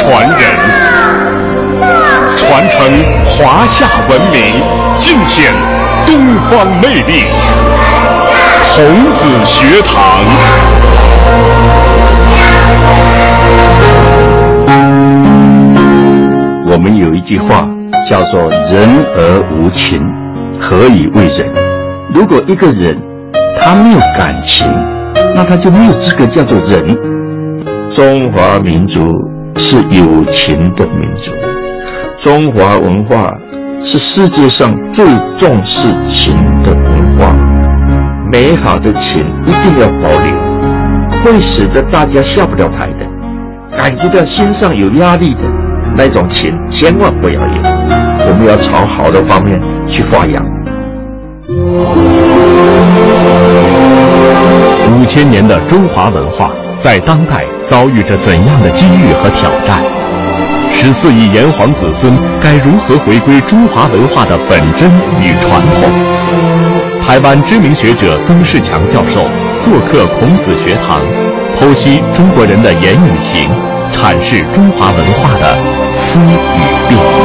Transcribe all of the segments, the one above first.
传人，传承华夏文明，尽显东方魅力。孔子学堂。我们有一句话叫做“人而无情，何以为人”。如果一个人他没有感情，那他就没有资格叫做人。中华民族是有情的民族，中华文化是世界上最重视情的文化。美好的情一定要保留，会使得大家下不了台的，感觉到心上有压力的。那种情千万不要有，我们要朝好的方面去发扬。五千年的中华文化在当代遭遇着怎样的机遇和挑战？十四亿炎黄子孙该如何回归中华文化的本真与传统？台湾知名学者曾仕强教授做客孔子学堂，剖析中国人的言与行，阐释中华文化的思与病。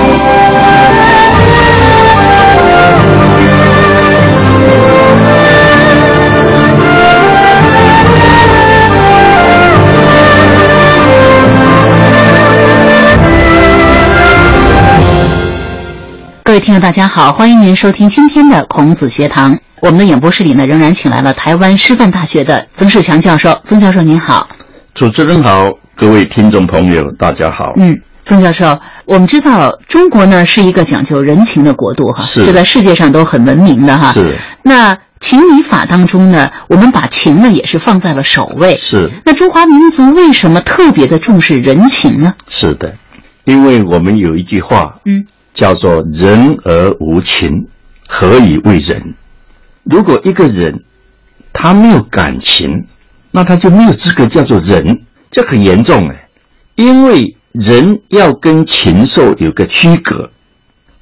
位听众，大家好，欢迎您收听今天的孔子学堂。我们的演播室里呢，仍然请来了台湾师范大学的曾仕强教授。曾教授您好。主持人好，各位听众朋友，大家好。嗯，曾教授，我们知道中国呢是一个讲究人情的国度哈，是这在世界上都很闻名的哈。是。那情理法当中呢，我们把情呢也是放在了首位。是那中华民族为什么特别的重视人情呢？是的，因为我们有一句话，嗯，叫做“人而无情，何以为人”。如果一个人他没有感情，那他就没有资格叫做人，这很严重哎。因为人要跟禽兽有个区隔。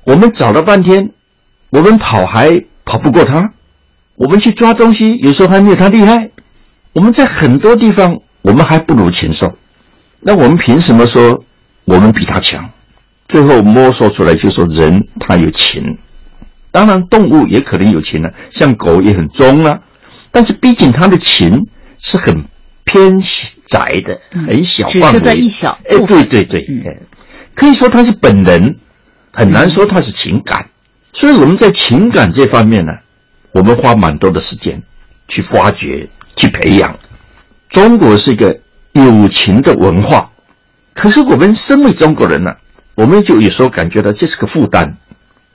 我们找了半天，我们跑还跑不过他，我们去抓东西有时候还没有他厉害。我们在很多地方我们还不如禽兽，那我们凭什么说我们比他强？最后摸索出来就说人他有情，当然动物也可能有情啊，像狗也很忠啊，但是毕竟它的情是很偏窄的，很小范围，只是在一小哎，对对对，可以说它是本能，很难说它是情感。所以我们在情感这方面呢，我们花蛮多的时间去发掘、去培养。中国是一个有情的文化，可是我们身为中国人呢、我们就有时候感觉到这是个负担，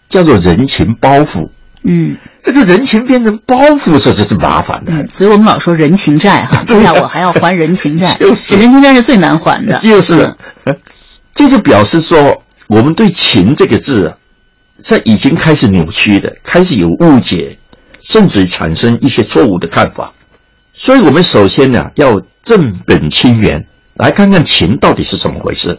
叫做人情包袱。嗯这个人情变成包袱，这就是麻烦的。嗯，所以我们老说人情债哈，对呀我还要还人情债，就是人情债是最难还的。就是，这 就表示说，我们对“情”这个字啊，在已经开始扭曲的，开始有误解，甚至产生一些错误的看法。所以，我们首先呢，要正本清源，来看看情到底是怎么回事。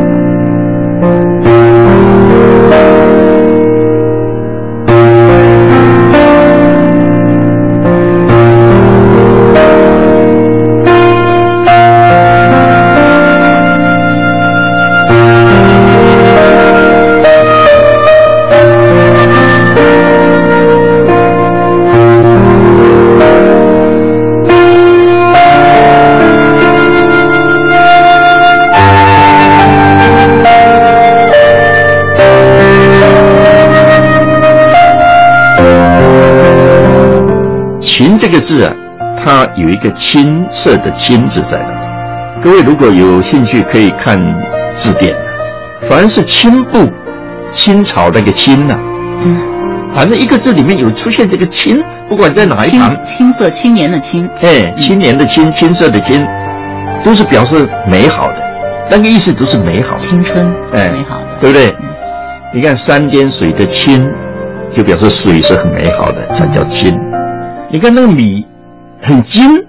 字啊，它有一个青色的青字在那。各位如果有兴趣，可以看字典。凡是青布，清朝那个青呐、嗯，反正一个字里面有出现这个青，不管在哪一行，青色青年的青，哎，青年的青，青色的青，都是表示美好的，那个意思都是美好，青春，哎，美好的，对不对？你看山点水的青，就表示水是很美好的，才叫青。你看那个米很精，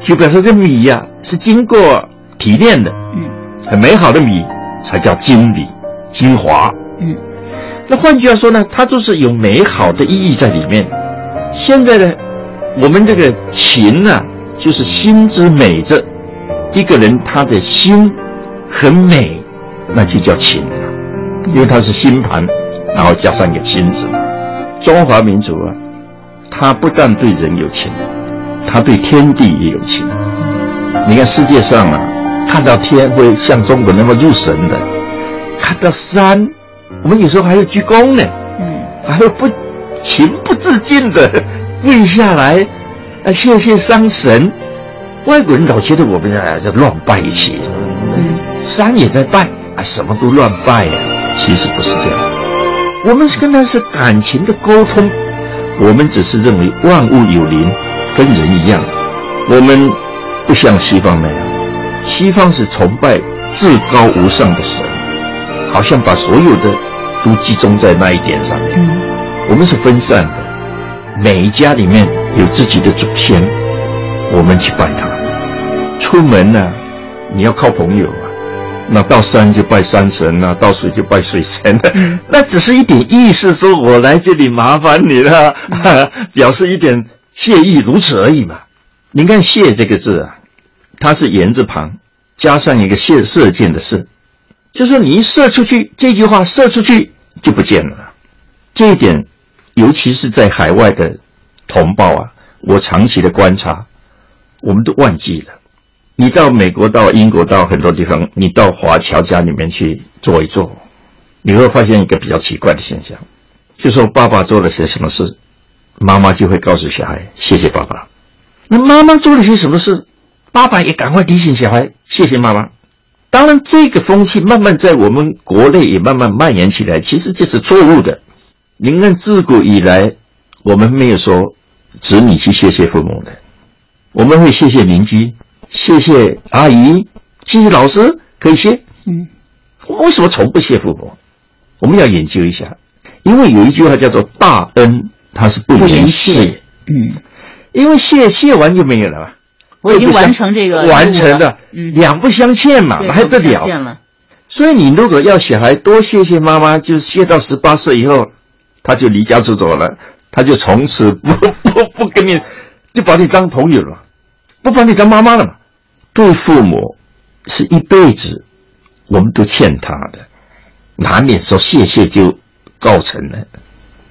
就表示这米呀是经过提炼的，嗯，很美好的米才叫精米，精华，嗯。那换句话说呢，它就是有美好的意义在里面。现在呢，我们这个情呢，就是心之美者。一个人他的心很美，那就叫情了，因为它是心盘，然后加上一个心字。中华民族啊，他不但对人有情，他对天地也有情。你看世界上啊，看到天会像中国那么入神的，看到山。我们有时候还要鞠躬呢，嗯，还要不情不自禁的跪下来，啊，谢谢山神。外国人老觉得我们啊在乱拜一起，嗯，山也在拜，啊，什么都乱拜呀。其实不是这样，我们是跟他是感情的沟通，我们只是认为万物有灵，跟人一样。我们不像西方那样，西方是崇拜至高无上的神，好像把所有的。都集中在那一点上面。嗯，我们是分散的，每一家里面有自己的祖先，我们去拜他。出门呢，你要靠朋友啊，那到山就拜山神啊，到水就拜水神。那只是一点意思，说我来这里麻烦你了，表示一点谢意，如此而已嘛。您看“谢”这个字啊，它是言字旁加上一个谢射箭的“射”，就是你一射出去，这句话射出去。就不见了，这一点，尤其是在海外的同胞啊，我长期的观察，我们都忘记了。你到美国、到英国、到很多地方，你到华侨家里面去坐一坐，你会发现一个比较奇怪的现象，就说爸爸做了些什么事，妈妈就会告诉小孩谢谢爸爸。那妈妈做了些什么事，爸爸也赶快提醒小孩谢谢妈妈。当然，这个风气慢慢在我们国内也慢慢蔓延起来。其实这是错误的。您看，自古以来，我们没有说子女去谢谢父母的，我们会谢谢邻居，谢谢阿姨，谢谢老师，可以谢。嗯，为什么从不谢父母？我们要研究一下，因为有一句话叫做“大恩它是不言谢”。嗯，因为谢谢完就没有了嘛。我已经完成这个完成的，两不相欠嘛，还得了？所以你如果要小孩多谢谢妈妈，就是谢到十八岁以后，他就离家出走了，他就从此不 不不跟你，就把你当朋友了，不把你当妈妈了嘛。对父母是一辈子，我们都欠他的，难免说谢谢就告成了，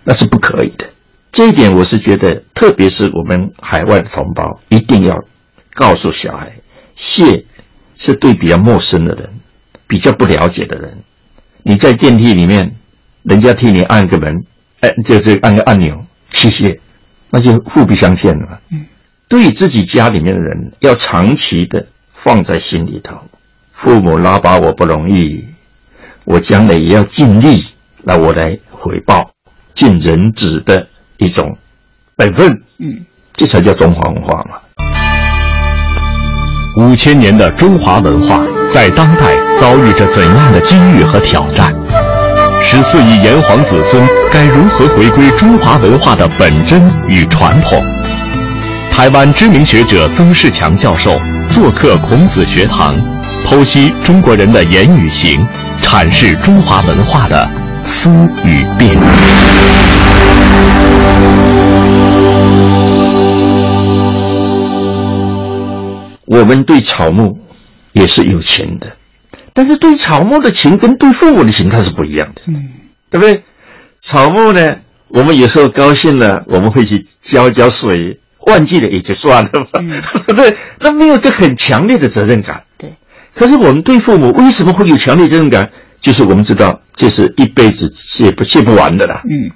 那是不可以的。这一点我是觉得，特别是我们海外的同胞一定要。告诉小孩，谢是对比较陌生的人，比较不了解的人。你在电梯里面，人家替你按个门，哎，就是按个按钮，谢谢，那就互不相欠了。嗯，对自己家里面的人，要长期的放在心里头。父母拉拔我不容易，我将来也要尽力，那我来回报，尽人子的一种本分。嗯，这才叫中华文化嘛。五千年的中华文化在当代遭遇着怎样的机遇和挑战？十四亿炎黄子孙该如何回归中华文化的本真与传统？台湾知名学者曾仕强教授做客孔子学堂，剖析中国人的言语行，阐释中华文化的思与变。我们对草木也是有情的，但是对草木的情跟对父母的情它是不一样的，嗯，对不对？草木呢，我们有时候高兴了，我们会去浇浇水，忘记了也就算了吧，对？那没有个很强烈的责任感，对。可是我们对父母为什么会有强烈责任感？就是我们知道这是一辈子谢不谢不完的啦，嗯。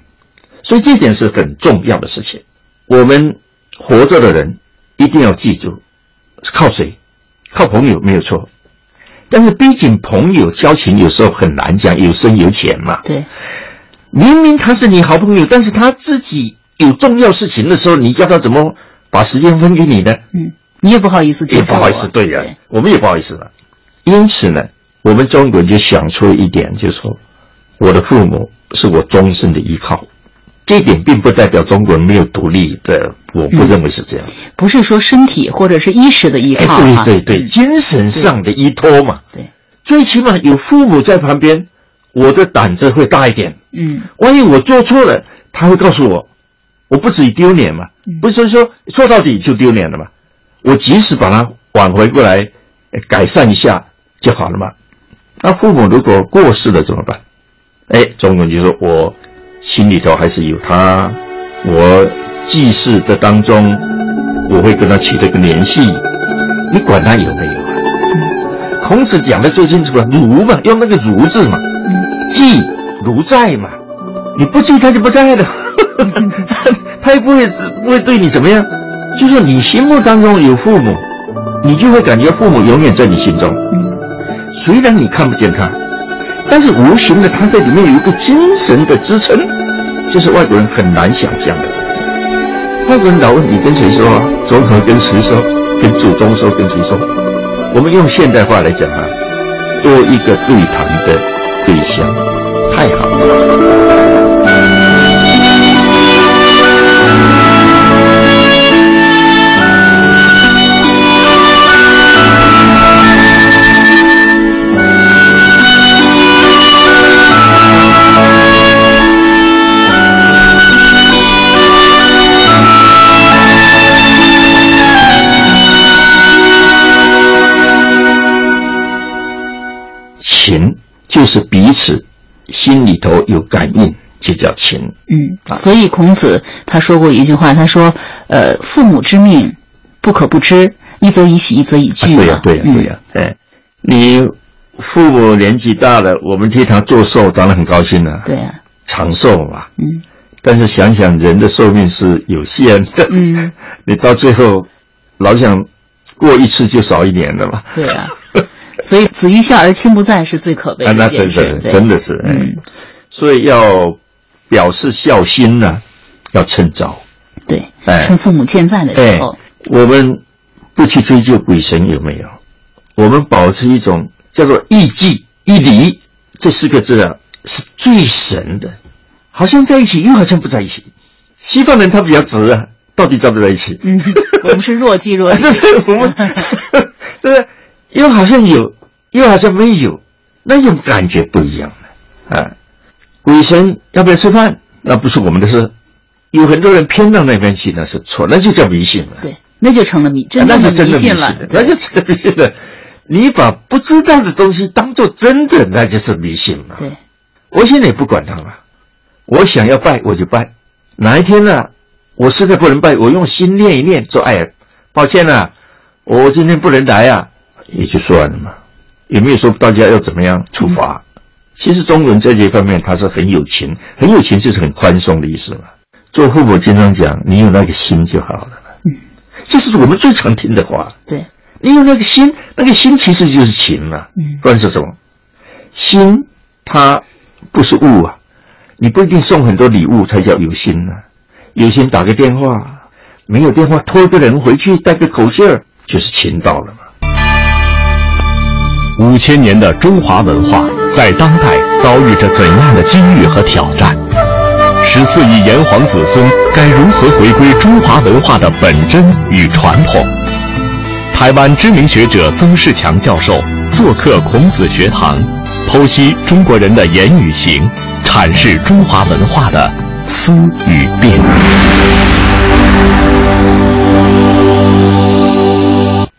所以这点是很重要的事情。我们活着的人一定要记住。靠谁？靠朋友没有错，但是毕竟朋友交情有时候很难讲，有深有浅嘛。对，明明他是你好朋友，但是他自己有重要事情的时候，你叫他怎么把时间分给你呢？嗯，你也不好意思，也不好意思，对呀，我们也不好意思了。因此呢，我们中国人就想出一点，就是说，我的父母是我终身的依靠。这一点并不代表中国人没有独立的，我不认为是这样。不是说身体或者是衣食的依靠，对对对，精神上的依托嘛。对，最起码有父母在旁边，我的胆子会大一点。嗯，万一我做错了，他会告诉我，我不至于丢脸嘛。不是说说到底就丢脸了嘛？我及时把它挽回过来，改善一下就好了嘛。那父母如果过世了怎么办？哎，中国人就说我。心里头还是有他，我祭祀的当中，我会跟他取得一个联系。你管他有没有啊？孔子讲的最清楚了，如嘛，用那个如字嘛，祭如在嘛。你不祭他就不在了，他也不会不会对你怎么样。就是你心目当中有父母，你就会感觉父母永远在你心中。虽然你看不见他。但是无形的，他在里面有一个精神的支撑，这是外国人很难想象的。外国人老问你跟谁说，总统跟谁说，跟祖宗说，跟谁说？我们用现代化来讲啊，多一个对谈的对象，太好了。情就是彼此心里头有感应，就叫情。嗯，所以孔子他说过一句话，他说：“呃，父母之命，不可不知。一则以喜，一则以惧。”对呀，对呀，对呀。哎，你父母年纪大了，我们替他做寿，当然很高兴了。对呀，长寿嘛。嗯。但是想想人的寿命是有限的。嗯。你到最后，老想过一次就少一年了嘛。对呀。所以子欲孝而亲不在是最可悲的那真的真的是，嗯，所以要表示孝心呢，要趁早，对，趁父母健在的时候。我们不去追究鬼神有没有，我们保持一种叫做义祭义礼这四个字啊，是最神的，好像在一起，又好像不在一起。西方人他比较直啊，到底在不在一起？嗯，我们是若即若离，我们 对不对？又好像有，又好像没有，那种感觉不一样了啊！鬼神要不要吃饭？那不是我们的事。有很多人偏到那边去，那是错，那就叫迷信了。对，那就成了迷，真的迷信了。那就真的迷信了。你把不知道的东西当做真的，那就是迷信了。对，我现在也不管他了。我想要拜，我就拜。哪一天呢？我实在不能拜，我用心念一念，说：“哎，抱歉了，我今天不能来啊。”也就算了嘛，也没有说大家要怎么样处罚。其实中国人在这方面他是很有情，很有情就是很宽松的意思嘛。做父母经常讲，你有那个心就好了嗯，这是我们最常听的话。对，你有那个心，那个心其实就是情嘛。嗯，不然是什么？心它不是物啊，你不一定送很多礼物才叫有心呢。有心打个电话，没有电话拖一个人回去带个口信儿，就是情到了嘛。五千年的中华文化在当代遭遇着怎样的机遇和挑战？十四亿炎黄子孙该如何回归中华文化的本真与传统？台湾知名学者曾仕强教授做客孔子学堂，剖析中国人的言语行，阐释中华文化的思与变。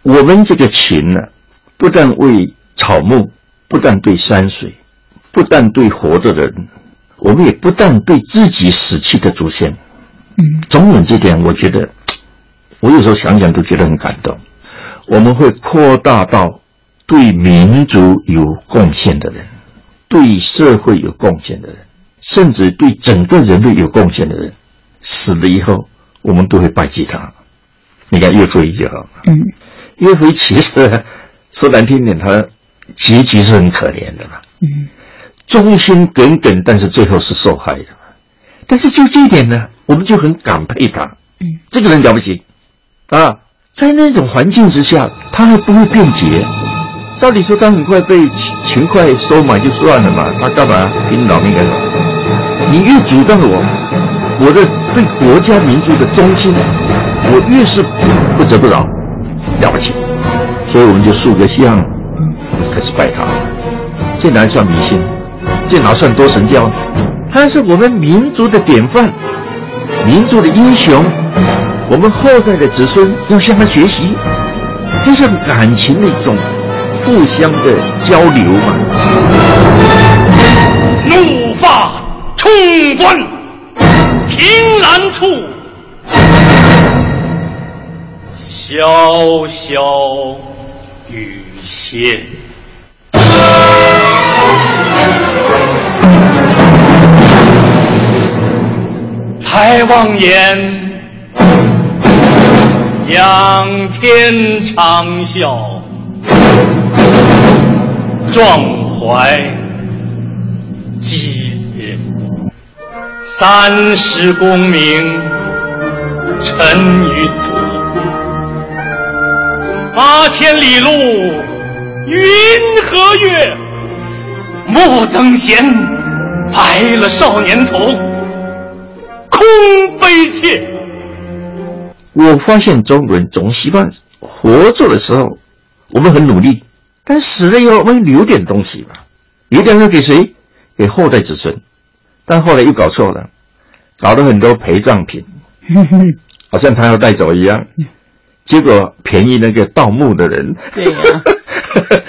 我们这个情呢，不但为草木不但对山水，不但对活着的人，我们也不但对自己死去的祖先，嗯，总有这点，我觉得，我有时候想想都觉得很感动。我们会扩大到对民族有贡献的人，对社会有贡献的人，甚至对整个人类有贡献的人，死了以后，我们都会拜祭他。你看岳飞就好，嗯，岳飞其实说难听点，他。结局是很可怜的嘛。嗯，忠心耿耿，但是最后是受害的。但是就这一点呢，我们就很感佩他。嗯，这个人了不起啊！在那种环境之下，他还不会辩解。照理说，他很快被勤快收买就算了嘛，他干嘛拼老命干什么？你越阻断我，我的对国家民族的忠心，我越是不折不挠，了不起。所以我们就竖个像，开始拜他。这哪算迷信？这哪算多神教？他是我们民族的典范，民族的英雄。我们后代的子孙要向他学习，这是感情的一种互相的交流嘛。怒发冲冠，凭栏处，潇潇雨歇。抬望眼。仰天长啸，壮怀激烈。三十功名尘与土，八千里路云和月。莫等闲，白了少年头，空悲切。我发现中国人总习惯活着的时候我们很努力，但死了以后我们留点东西吧，留点要给谁？给后代子孙。但后来又搞错了，搞了很多陪葬品，好像他要带走一样，结果便宜那个盗墓的人。对呀。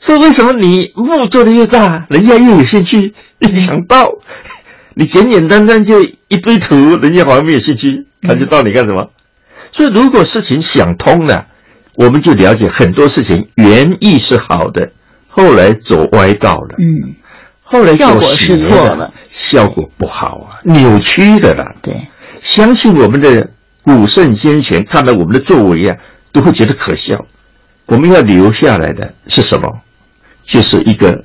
说为什么你墓做的越大，人家越有兴趣，越想到？你简简单单就一堆图，人家好像没有兴趣，他就到你干什么？所以，如果事情想通了，我们就了解很多事情原意是好的，后来走歪道了。嗯，后来效果是错了，效果不好啊，扭曲的了。对，相信我们的古圣先贤看到我们的作为啊，都会觉得可笑。我们要留下来的是什么？就是一个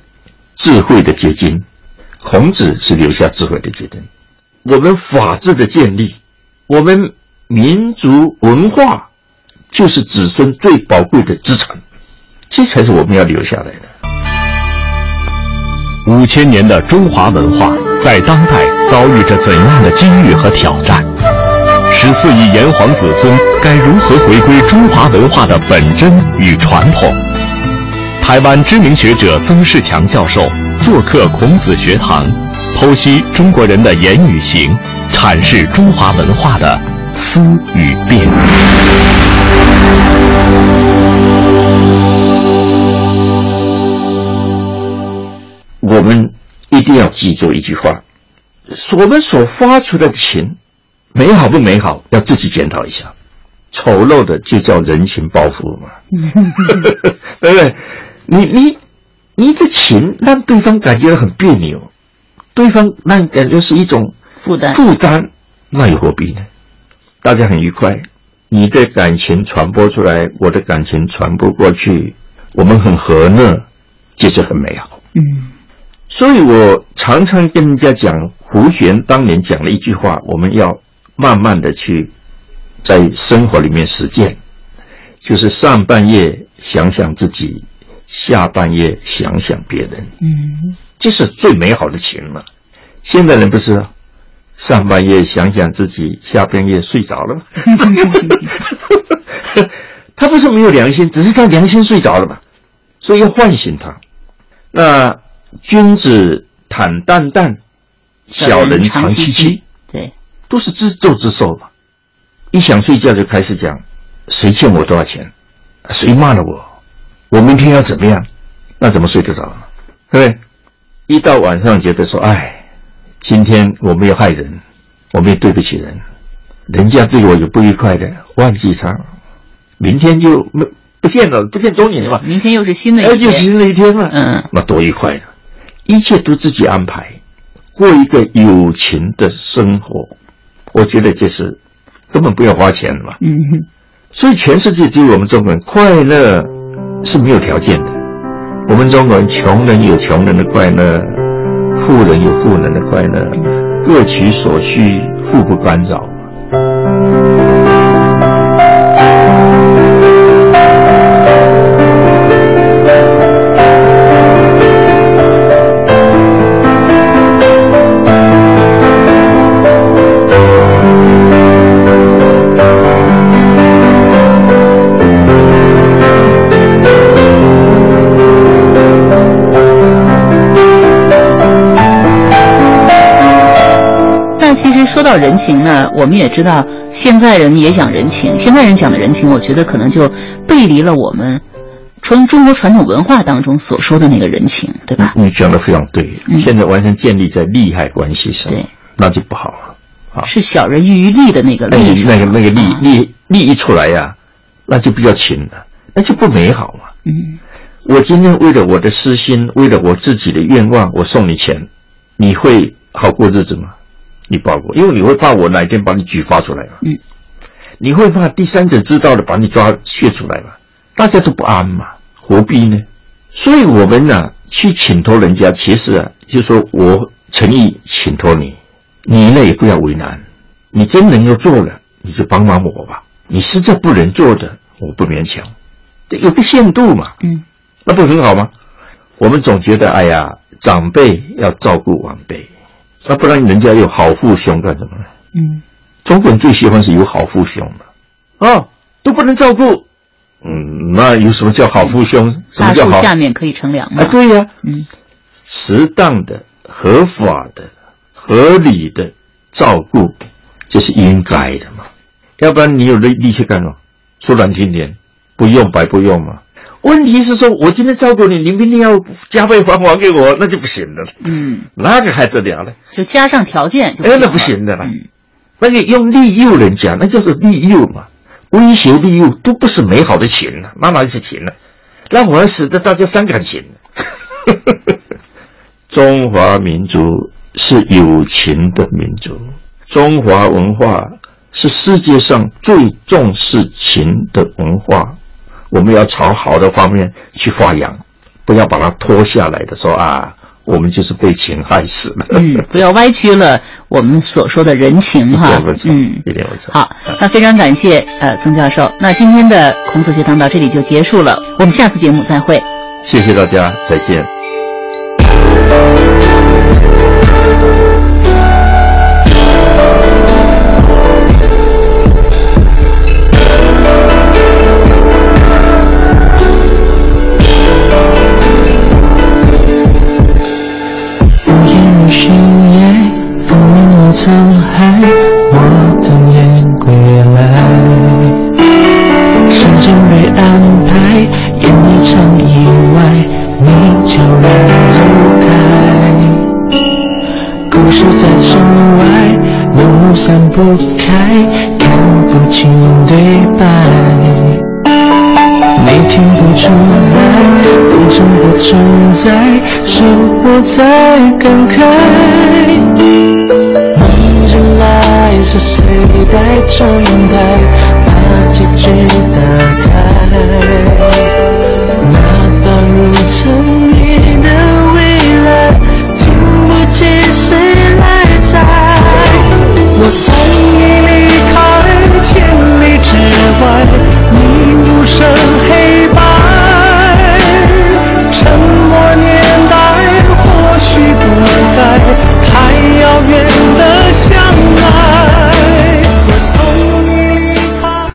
智慧的结晶。孔子是留下智慧的结晶。我们法治的建立，我们。民族文化就是子孙最宝贵的资产，这才是我们要留下来的。五千年的中华文化在当代遭遇着怎样的机遇和挑战？十四亿炎黄子孙该如何回归中华文化的本真与传统？台湾知名学者曾仕强教授做客孔子学堂，剖析中国人的言与行，阐释中华文化的。思与变，我们一定要记住一句话：我们所发出的情，美好不美好，要自己检讨一下。丑陋的就叫人情包袱嘛，对不对？你你你的情让对方感觉到很别扭，对方让感觉是一种负担，负担，那又何必呢？大家很愉快，你的感情传播出来，我的感情传播过去，我们很和乐，其实很美好。嗯，所以我常常跟人家讲，胡璇当年讲了一句话，我们要慢慢的去在生活里面实践，就是上半夜想想自己，下半夜想想别人。嗯，这是最美好的情了。现代人不是。上半夜想想自己，下半夜睡着了吗？他不是没有良心，只是他良心睡着了嘛，所以要唤醒他。那君子坦荡荡，小人长戚戚，对，都是自作自受嘛。一想睡觉就开始讲，谁欠我多少钱，谁骂了我，我明天要怎么样，那怎么睡得着呢？对不对？一到晚上觉得说，哎。今天我没有害人，我没有对不起人，人家对我有不愉快的，忘记他，明天就没不见了，不见踪影了嘛。明天又是新的一天，又是新的一天嘛。嗯，那多愉快啊！一切都自己安排，过一个友情的生活，我觉得就是根本不要花钱嘛。嗯，所以全世界只有我们中国人快乐是没有条件的，我们中国人穷人有穷人的快乐。富人有富人的快乐，各取所需，互不干扰。到人情呢，我们也知道，现在人也讲人情。现在人讲的人情，我觉得可能就背离了我们从中国传统文化当中所说的那个人情，对吧？你讲的非常对，现在完全建立在利害关系上，对，那就不好了。啊，是小人喻于利的那个利，那个那个利利利益出来呀，那就比较轻了，那就不美好嘛。嗯，我今天为了我的私心，为了我自己的愿望，我送你钱，你会好过日子吗？你报过，因为你会怕我哪天把你举发出来嘛？嗯，你会怕第三者知道了把你抓泄出来嘛？大家都不安嘛，何必呢？所以我们呢去请托人家，其实啊，就说我诚意请托你，你呢也不要为难。你真能够做了，你就帮帮我吧。你实在不能做的，我不勉强，有个限度嘛。嗯，那不很好吗？我们总觉得，哎呀，长辈要照顾晚辈。那不然人家有好父兄干什么呢？嗯，中国人最喜欢是有好父兄的，啊，都不能照顾，嗯，那有什么叫好父兄？什么叫好？下面可以乘凉啊，对呀，嗯，适当的、合法的、合理的照顾，这是应该的嘛。要不然你有力力气干嘛？说难听点，不用白不用嘛。问题是说，我今天照顾你，你明天要加倍还还给我，那就不行了。嗯，那个还得了呢？就加上条件就，哎，那不行的了。那个用利诱人家，那就是利诱嘛，威胁利诱都不是美好的情了，那哪是情呢？那反而使得大家伤感情。中华民族是有情的民族，中华文化是世界上最重视情的文化。我们要朝好的方面去发扬，不要把它拖下来的说啊，我们就是被情害死了。嗯，不要歪曲了我们所说的人情哈。嗯，一点不错。好，那非常感谢呃曾教授。那今天的孔子学堂到这里就结束了，我们下次节目再会。谢谢大家，再见。不开看不清对白你听不出来风声不存在是我在感慨等来是谁在窗台把结局打开哪怕如尘埃的未来经不起谁来猜我猜 ocean